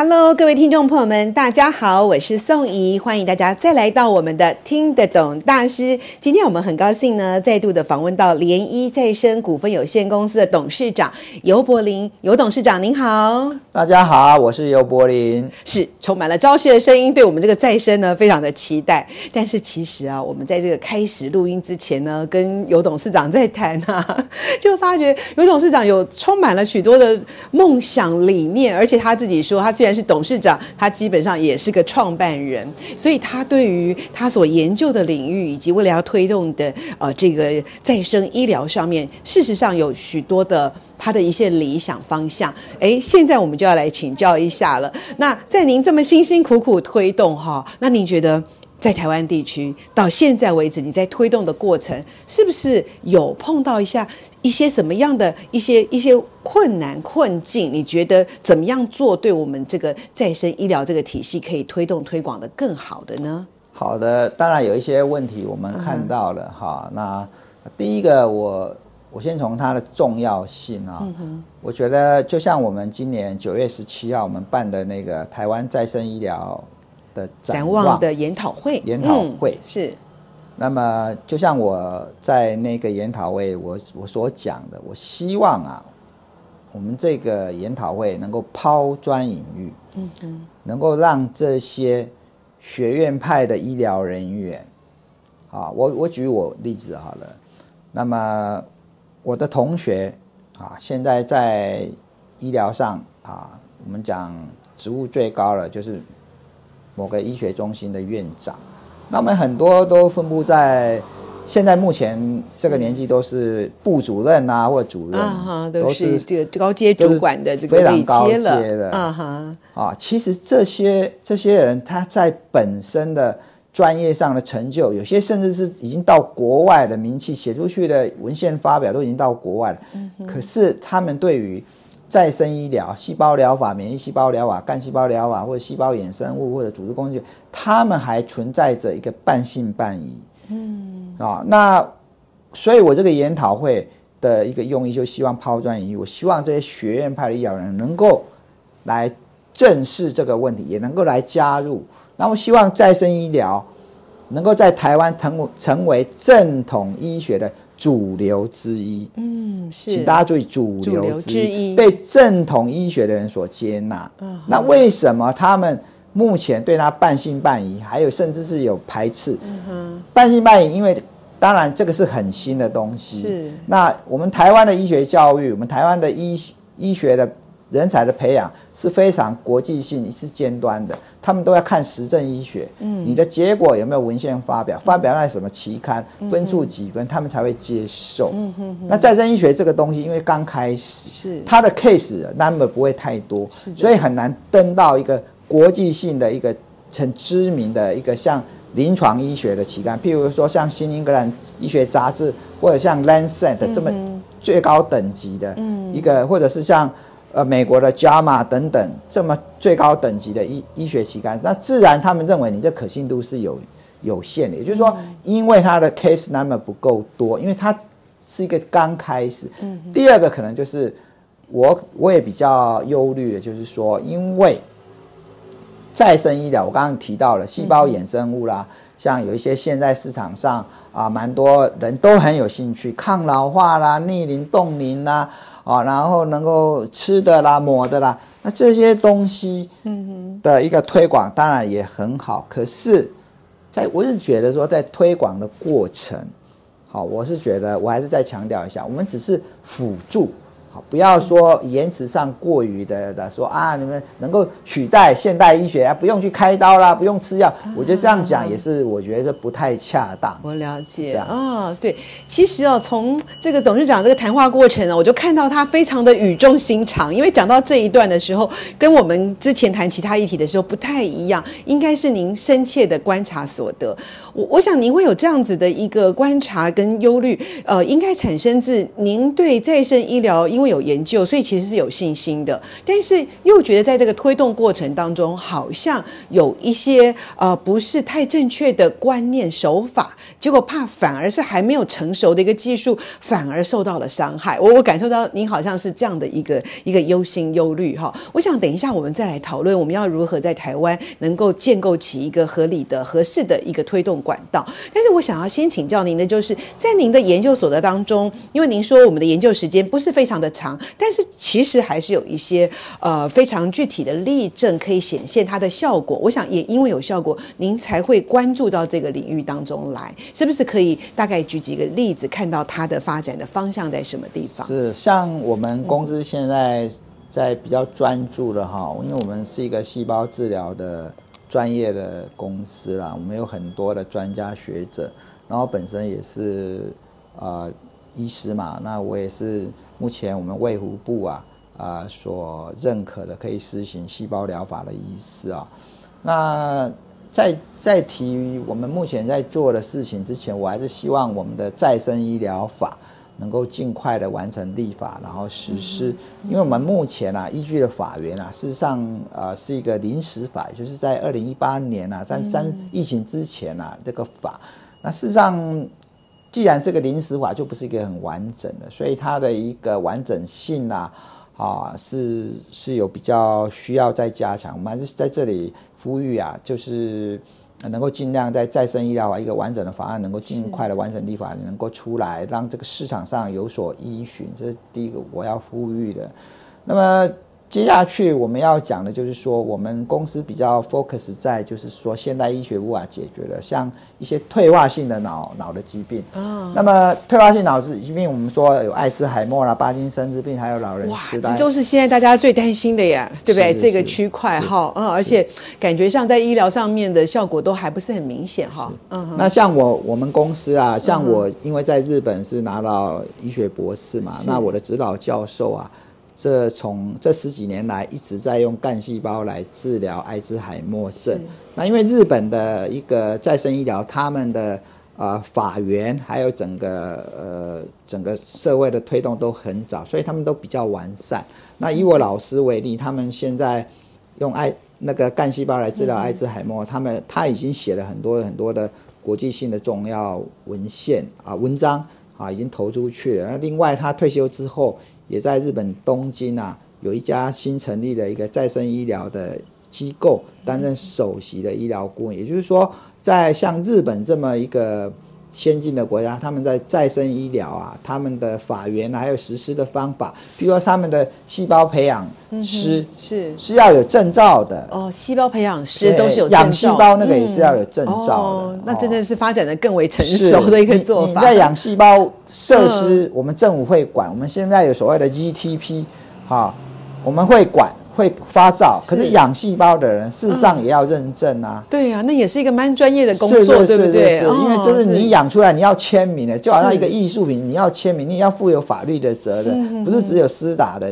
Hello，各位听众朋友们，大家好，我是宋怡，欢迎大家再来到我们的听得懂大师。今天我们很高兴呢，再度的访问到联一再生股份有限公司的董事长尤柏林。尤董事长您好。大家好，我是尤柏林，是充满了朝气的声音，对我们这个再生呢非常的期待。但是其实啊，我们在这个开始录音之前呢，跟尤董事长在谈啊，就发觉尤董事长有充满了许多的梦想理念，而且他自己说他虽然是董事长，他基本上也是个创办人，所以他对于他所研究的领域以及未来要推动的呃这个再生医疗上面，事实上有许多的他的一些理想方向。哎，现在我们就要来请教一下了。那在您这么辛辛苦苦推动哈，那您觉得？在台湾地区到现在为止，你在推动的过程，是不是有碰到一下一些什么样的一些一些困难困境？你觉得怎么样做，对我们这个再生医疗这个体系可以推动推广的更好的呢？好的，当然有一些问题我们看到了哈、嗯。那第一个，我我先从它的重要性啊、嗯，我觉得就像我们今年九月十七号我们办的那个台湾再生医疗。展望，展望的研讨会，研讨会、嗯、是。那么，就像我在那个研讨会我，我我所讲的，我希望啊，我们这个研讨会能够抛砖引玉，嗯嗯，能够让这些学院派的医疗人员，啊，我我举我例子好了。那么，我的同学啊，现在在医疗上啊，我们讲职务最高了，就是。某个医学中心的院长，那我们很多都分布在现在目前这个年纪都是部主任啊，或主任啊，都是这个高阶主管的这个位阶了，非常高阶的啊哈啊。其实这些这些人他在本身的专业上的成就，有些甚至是已经到国外的名气，写出去的文献发表都已经到国外了。嗯，可是他们对于再生医疗、细胞疗法、免疫细胞疗法、干细胞疗法，或者细胞衍生物或者组织工具，他们还存在着一个半信半疑。嗯啊，那所以，我这个研讨会的一个用意，就希望抛砖引玉。我希望这些学院派的医疗人能够来正视这个问题，也能够来加入。那我希望再生医疗能够在台湾成成为正统医学的。主流之一，嗯，是，请大家注意，主流之一，被正统医学的人所接纳。嗯，那为什么他们目前对他半信半疑，还有甚至是有排斥？嗯哼，半信半疑，因为当然这个是很新的东西。是，那我们台湾的医学教育，我们台湾的医医学的。人才的培养是非常国际性，是尖端的，他们都要看实证医学。嗯，你的结果有没有文献发表？发表在什么期刊？分数几分？他们才会接受。嗯哼。那再生医学这个东西，因为刚开始，是它的 case number 不会太多，所以很难登到一个国际性的一个很知名的一个像临床医学的期刊，譬如说像新英格兰医学杂志，或者像 Lancet 这么最高等级的一个，或者是像。呃，美国的 JAMA 等等这么最高等级的医医学期刊，那自然他们认为你这可信度是有有限的。也就是说，因为它的 case number 不够多，因为它是一个刚开始。嗯。第二个可能就是我我也比较忧虑的，就是说，因为再生医疗，我刚刚提到了细胞衍生物啦，像有一些现在市场上啊，蛮多人都很有兴趣，抗老化啦、逆龄冻龄啦。啊，然后能够吃的啦、抹的啦，那这些东西的一个推广当然也很好。可是，在我是觉得说，在推广的过程，好，我是觉得我还是再强调一下，我们只是辅助，不要说言辞上过于的的说啊，你们能够取代现代医学啊，不用去开刀啦，不用吃药。我觉得这样讲也是，我觉得不太恰当。我了解啊、哦，对，其实哦，从这个董事长这个谈话过程呢，我就看到他非常的语重心长，因为讲到这一段的时候，跟我们之前谈其他议题的时候不太一样，应该是您深切的观察所得。我我想您会有这样子的一个观察跟忧虑，呃，应该产生自您对再生医疗因为有研究，所以其实是有信心的，但是又觉得在这个推动过程当中，好像有一些呃不是太正确的观念手法，结果怕反而是还没有成熟的一个技术，反而受到了伤害。我我感受到您好像是这样的一个一个忧心忧虑哈。我想等一下我们再来讨论，我们要如何在台湾能够建构起一个合理的、合适的一个推动管道。但是我想要先请教您的，就是在您的研究所得当中，因为您说我们的研究时间不是非常的长，但是其实还是有一些呃非常具体的例证可以显现它的效果。我想也因为有效果，您才会关注到这个领域当中来，是不是可以大概举几个例子，看到它的发展的方向在什么地方？是像我们公司现在在比较专注的哈，因为我们是一个细胞治疗的专业的公司啦，我们有很多的专家学者，然后本身也是呃。医师嘛，那我也是目前我们卫福部啊啊、呃、所认可的可以施行细胞疗法的医师啊。那在在提我们目前在做的事情之前，我还是希望我们的再生医疗法能够尽快的完成立法，然后实施。因为我们目前啊依据的法源啊，事实上啊、呃、是一个临时法，就是在二零一八年啊在三疫情之前啊这个法，那事实上。既然是个临时法，就不是一个很完整的，所以它的一个完整性啊，啊是是有比较需要再加强。我们还是在这里呼吁啊，就是能够尽量在再生医疗法一个完整的法案能够尽快的完成立法，能够出来，让这个市场上有所依循，这是第一个我要呼吁的。那么。接下去我们要讲的就是说，我们公司比较 focus 在就是说现代医学无法解决的，像一些退化性的脑脑的疾病。哦。那么退化性脑子疾病，我们说有艾滋海默啦、巴金森之病，还有老人痴呆。哇，这都是现在大家最担心的呀，对不对？这个区块哈，嗯，而且感觉上在医疗上面的效果都还不是很明显哈。嗯。那像我我们公司啊，像我因为在日本是拿到医学博士嘛，那我的指导教授啊。这从这十几年来一直在用干细胞来治疗阿兹海默症。那因为日本的一个再生医疗，他们的呃法源还有整个呃整个社会的推动都很早，所以他们都比较完善。那以我老师为例，他们现在用艾那个干细胞来治疗阿兹海默，他们他已经写了很多很多的国际性的重要文献啊文章啊，已经投出去了。那另外他退休之后。也在日本东京啊，有一家新成立的一个再生医疗的机构，担任首席的医疗顾问。也就是说，在像日本这么一个先进的国家，他们在再生医疗啊，他们的法源还有实施的方法，比如说他们的细胞培养师是是要有证照的哦，细胞培养师都是有证照，养细胞那个也是要有证照的。哦，那真的是发展的更为成熟的一个做法。你在养细胞设施，我们政府会管。我们现在有所谓的 GTP，哈，我们会管。会发照，可是养细胞的人事实上也要认证啊。嗯、对呀、啊，那也是一个蛮专业的工作，对不对？因为就是你养出来，你要签名的，就好像一个艺术品，你要签名，你要负有法律的责任，不是只有私打的。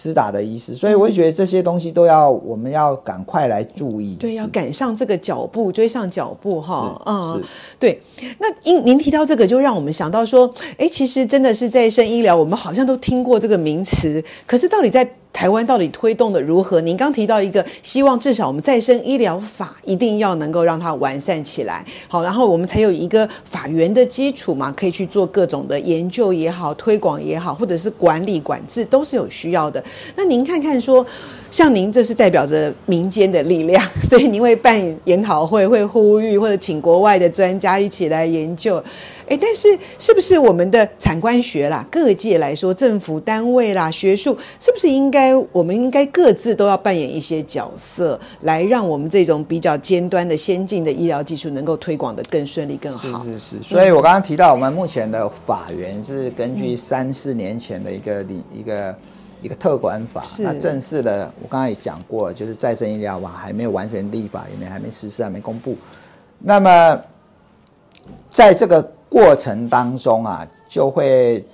施打的意思，所以我觉得这些东西都要，我们要赶快来注意。对，要赶上这个脚步，追上脚步，哈，嗯，对。那您您提到这个，就让我们想到说，哎，其实真的是再生医疗，我们好像都听过这个名词，可是到底在台湾到底推动的如何？您刚提到一个，希望至少我们再生医疗法一定要能够让它完善起来，好，然后我们才有一个法源的基础嘛，可以去做各种的研究也好，推广也好，或者是管理管制都是有需要的。那您看看说，像您这是代表着民间的力量，所以您会办研讨会，会呼吁或者请国外的专家一起来研究。诶，但是是不是我们的产官学啦，各界来说，政府单位啦，学术是不是应该我们应该各自都要扮演一些角色，来让我们这种比较尖端的先进的医疗技术能够推广得更顺利、更好。是是是。所以我刚刚提到，我们目前的法源是根据三四年前的一个理一个一个特管法，那正式的我刚刚也讲过了，就是再生医疗法还没有完全立法，也没还没实施，还没公布。那么在这个过程当中啊，就会。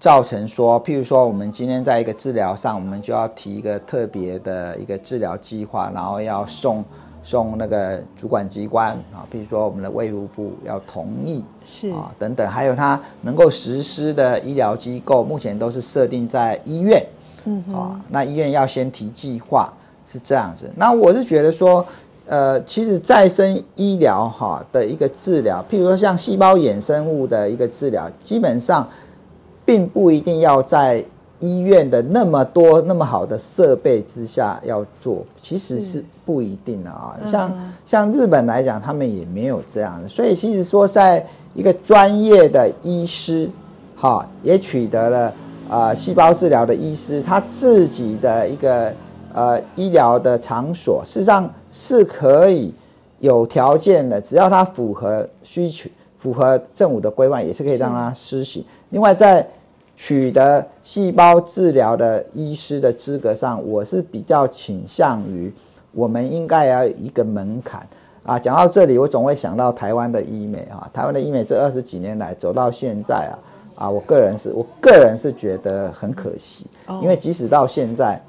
造成说，譬如说，我们今天在一个治疗上，我们就要提一个特别的一个治疗计划，然后要送送那个主管机关啊，譬如说我们的卫福部要同意，是啊等等，还有它能够实施的医疗机构，目前都是设定在医院，嗯啊，那医院要先提计划是这样子。那我是觉得说，呃，其实再生医疗哈的一个治疗，譬如说像细胞衍生物的一个治疗，基本上。并不一定要在医院的那么多那么好的设备之下要做，其实是不一定的啊。像像日本来讲，他们也没有这样的，所以其实说，在一个专业的医师，哈，也取得了啊细胞治疗的医师，他自己的一个呃医疗的场所，事实上是可以有条件的，只要他符合需求、符合政府的规范，也是可以让他施行。另外在取得细胞治疗的医师的资格上，我是比较倾向于，我们应该要有一个门槛啊。讲到这里，我总会想到台湾的医美啊，台湾的医美这二十几年来走到现在啊，啊，我个人是我个人是觉得很可惜，因为即使到现在，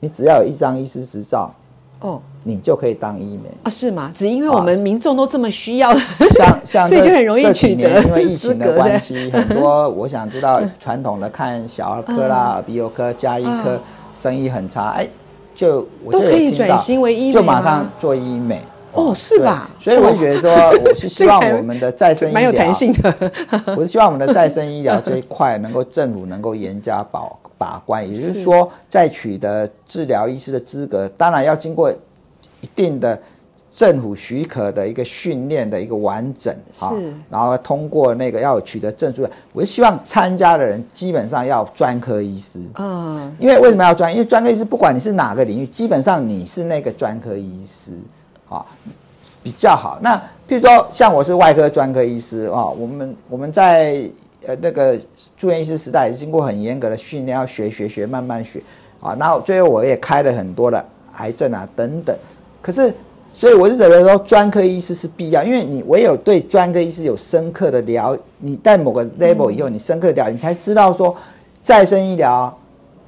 你只要有一张医师执照。哦，你就可以当医美啊？是吗？只因为我们民众都这么需要，像 像所以就很容易取得。因为疫情的关系，很多 我想知道传统的看小儿科啦、耳鼻喉科、加医科生意很差，哎，就我就都可以转型为医美，就马上做医美。哦，是吧？所以我就觉得说，我是 希望我们的再生医疗蛮有弹性的。我是希望我们的再生医疗这一块能够政府能够严加保。把关，也就是说，在取得治疗医师的资格，当然要经过一定的政府许可的一个训练的一个完整啊，然后通过那个要取得证书。我是希望参加的人基本上要专科医师，嗯，因为为什么要专？因为专科医师不管你是哪个领域，基本上你是那个专科医师啊，比较好。那譬如说，像我是外科专科医师啊，我们我们在。呃，那个住院医师时代也经过很严格的训练，要学学学，慢慢学啊。然后最后我也开了很多的癌症啊等等。可是，所以我是觉得说，专科医师是必要，因为你唯有对专科医师有深刻的了，你在某个 level 以后，你深刻的了解，你才知道说，再生医疗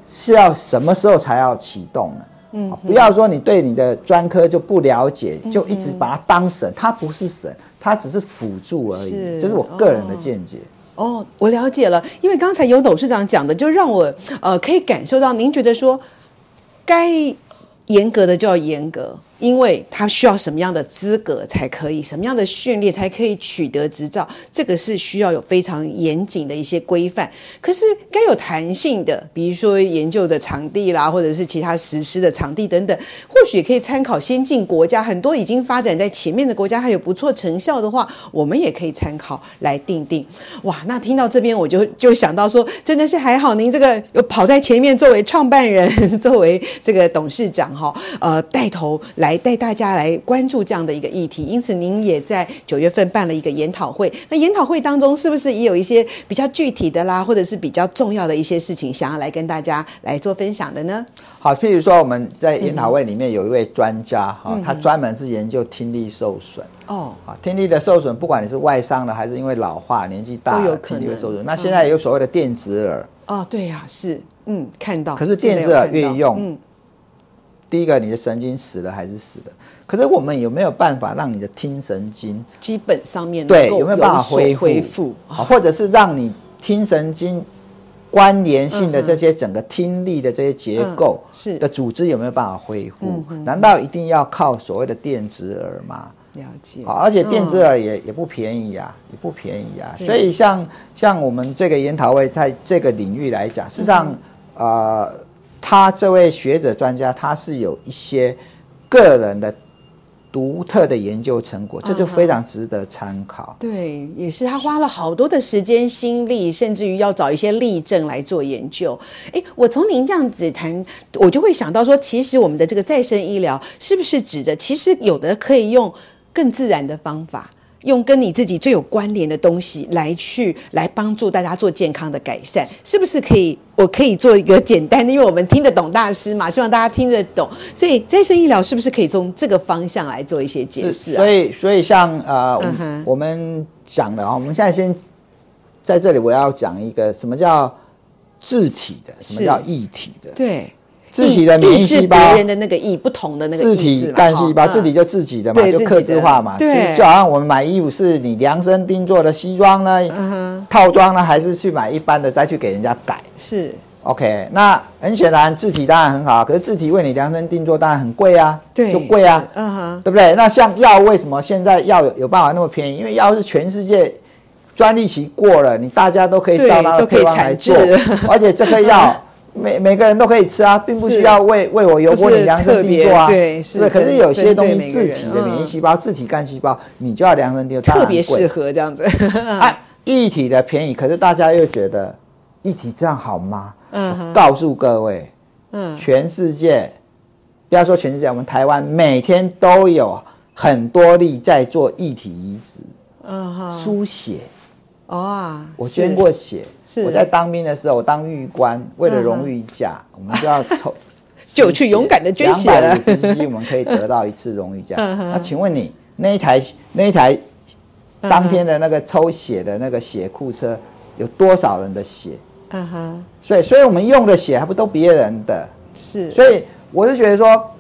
是要什么时候才要启动呢？嗯，不要说你对你的专科就不了解，就一直把它当神，它不是神，它只是辅助而已。这是我个人的见解。哦，我了解了，因为刚才有董事长讲的，就让我呃可以感受到，您觉得说该严格的就要严格。因为他需要什么样的资格才可以，什么样的训练才可以取得执照，这个是需要有非常严谨的一些规范。可是该有弹性的，比如说研究的场地啦，或者是其他实施的场地等等，或许可以参考先进国家，很多已经发展在前面的国家还有不错成效的话，我们也可以参考来定定。哇，那听到这边我就就想到说，真的是还好，您这个有跑在前面，作为创办人，作为这个董事长哈，呃，带头来。来带大家来关注这样的一个议题，因此您也在九月份办了一个研讨会。那研讨会当中是不是也有一些比较具体的啦，或者是比较重要的一些事情，想要来跟大家来做分享的呢？好，譬如说我们在研讨会里面有一位专家哈、嗯，他专门是研究听力受损哦，啊，听力的受损，不管你是外伤的还是因为老化年纪大了听力会受损。那现在也有所谓的电子耳哦，对呀、啊，是嗯，看到。可是电子耳越用。嗯第一个，你的神经死了还是死了？可是我们有没有办法让你的听神经基本上面对有没有办法恢复？啊，或者是让你听神经关联性的这些整个听力的这些结构是的组织有没有办法恢复？难道一定要靠所谓的电子耳吗？了解。而且电子耳也也不便宜啊，也不便宜啊。所以像像我们这个研讨会在这个领域来讲，事实上啊。呃他这位学者专家，他是有一些个人的独特的研究成果，这就非常值得参考。Uh-huh. 对，也是他花了好多的时间心力，甚至于要找一些例证来做研究。诶，我从您这样子谈，我就会想到说，其实我们的这个再生医疗是不是指着，其实有的可以用更自然的方法。用跟你自己最有关联的东西来去来帮助大家做健康的改善，是不是可以？我可以做一个简单的，因为我们听得懂大师嘛，希望大家听得懂。所以再生医疗是不是可以从这个方向来做一些解释啊？所以，所以像呃，uh-huh. 我们讲的啊，我们现在先在这里，我要讲一个什么叫自体的，什么叫异体的？对。自体的免疫细胞，别人的那个意，不同的那个自体干细胞，自体就自己的嘛，就克制化嘛。对，就好像我们买衣服，是你量身定做的西装呢，嗯、套装呢，还是去买一般的再去给人家改？是。OK，那很显然字体当然很好，可是字体为你量身定做当然很贵啊，对，就贵啊，嗯哼，对不对？那像药为什么现在药有有办法那么便宜？因为药是全世界专利期过了，你大家都可以照它的配方来做，而且这个药。每每个人都可以吃啊，并不需要为为我油玻璃量身定做啊。对，是。可是有些东西，自体的免疫细胞、自体干细胞，你就要量身定做，特别适合这样子。啊，异体的便宜，可是大家又觉得异体这样好吗？嗯。告诉各位，嗯，全世界，不要说全世界，我们台湾每天都有很多例在做异体移植，嗯哼，输血。哦啊！我捐过血。是我在当兵的时候，我当狱官，为了荣誉奖，我们就要抽，就去勇敢的捐血了。两百五十 cc 我们可以得到一次荣誉奖。那请问你那一台那一台当天的那个抽血的那个血库车有多少人的血？嗯哼。所以，所以我们用的血还不都别人的？是。所以我是觉得说。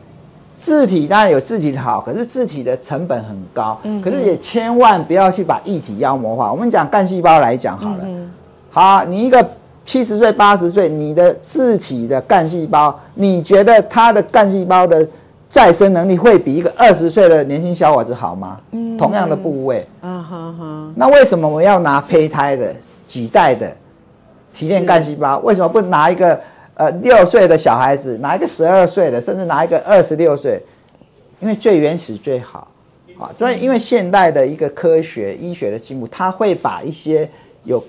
自体当然有字体的好，可是字体的成本很高。嗯，可是也千万不要去把异体妖魔化。我们讲干细胞来讲好了，嗯、好、啊，你一个七十岁、八十岁，你的字体的干细胞，你觉得它的干细胞的再生能力会比一个二十岁的年轻小伙子好吗？嗯，同样的部位，啊哈哈。那为什么我要拿胚胎的几代的提炼干细胞？为什么不拿一个？呃，六岁的小孩子拿一个十二岁的，甚至拿一个二十六岁，因为最原始最好，啊，所以因为现代的一个科学医学的进步，它会把一些有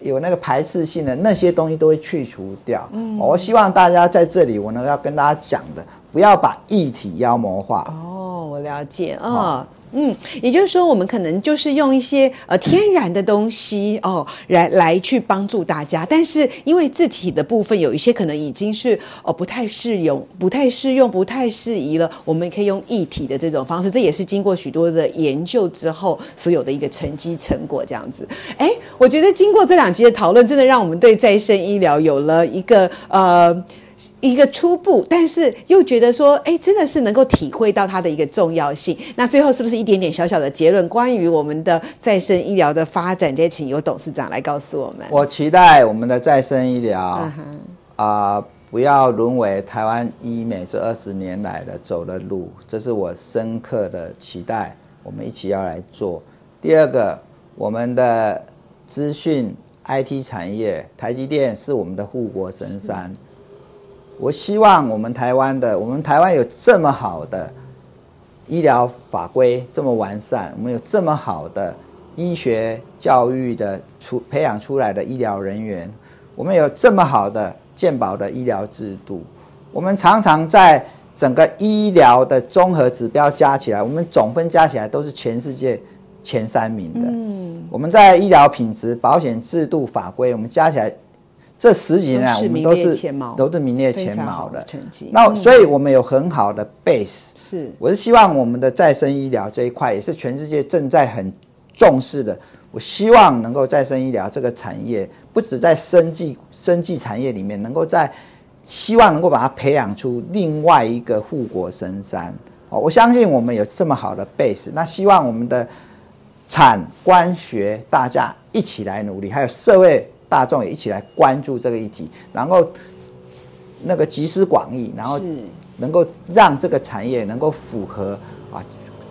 有那个排斥性的那些东西都会去除掉。嗯，我希望大家在这里，我能要跟大家讲的，不要把异体妖魔化。哦，我了解啊。哦嗯，也就是说，我们可能就是用一些呃天然的东西哦，来来去帮助大家。但是因为字体的部分有一些可能已经是哦不太适用、不太适用、不太适宜了，我们可以用异体的这种方式。这也是经过许多的研究之后所有的一个成绩成果这样子。哎，我觉得经过这两集的讨论，真的让我们对再生医疗有了一个呃。一个初步，但是又觉得说，哎，真的是能够体会到它的一个重要性。那最后是不是一点点小小的结论？关于我们的再生医疗的发展，再请由董事长来告诉我们。我期待我们的再生医疗啊、呃，不要沦为台湾医美这二十年来的走的路，这是我深刻的期待。我们一起要来做。第二个，我们的资讯 IT 产业，台积电是我们的护国神山。我希望我们台湾的，我们台湾有这么好的医疗法规，这么完善，我们有这么好的医学教育的出培养出来的医疗人员，我们有这么好的健保的医疗制度，我们常常在整个医疗的综合指标加起来，我们总分加起来都是全世界前三名的。嗯，我们在医疗品质、保险制度、法规，我们加起来。这十几年来，我们都是都是名列前茅的成绩。那所以，我们有很好的 base。是，我是希望我们的再生医疗这一块，也是全世界正在很重视的。我希望能够再生医疗这个产业，不止在生技生技产业里面，能够在希望能够把它培养出另外一个护国神山。哦，我相信我们有这么好的 base。那希望我们的产官学大家一起来努力，还有社会。大众也一起来关注这个议题，然后那个集思广益，然后能够让这个产业能够符合啊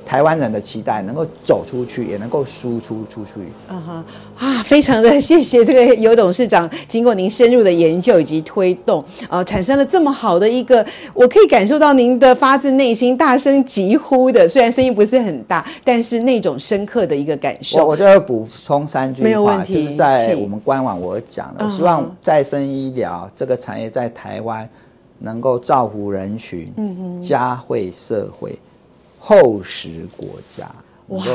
台湾人的期待，能够走出去，也能够输出出去。啊哈啊，非常的谢谢这个尤董事长，经过您深入的研究以及推动，呃，产生了这么好的一个，我可以感受到您的发自内心大声疾呼的，虽然声音不是很大，但是那种深刻的一个感受。我我就要补充三句话，没有问题。就是在我们官网我讲的，希望再生医疗这个产业在台湾能够造福人群，嗯哼，嘉惠社会。厚实国家，哇，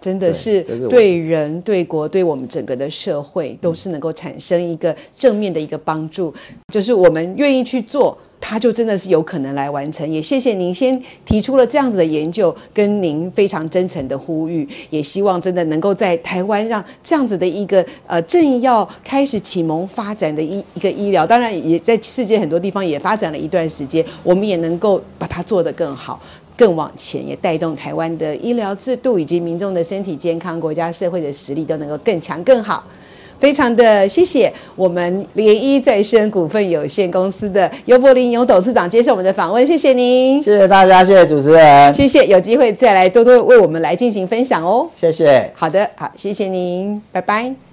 真的是对人、对国、对我们整个的社会，都是能够产生一个正面的一个帮助。就是我们愿意去做，它就真的是有可能来完成。也谢谢您先提出了这样子的研究，跟您非常真诚的呼吁，也希望真的能够在台湾让这样子的一个呃正要开始启蒙发展的一一个医疗，当然也在世界很多地方也发展了一段时间，我们也能够把它做得更好。更往前，也带动台湾的医疗制度以及民众的身体健康，国家社会的实力都能够更强更好。非常的谢谢我们联医再生股份有限公司的尤柏林尤董事长接受我们的访问，谢谢您，谢谢大家，谢谢主持人，谢谢，有机会再来多多为我们来进行分享哦，谢谢，好的，好，谢谢您，拜拜。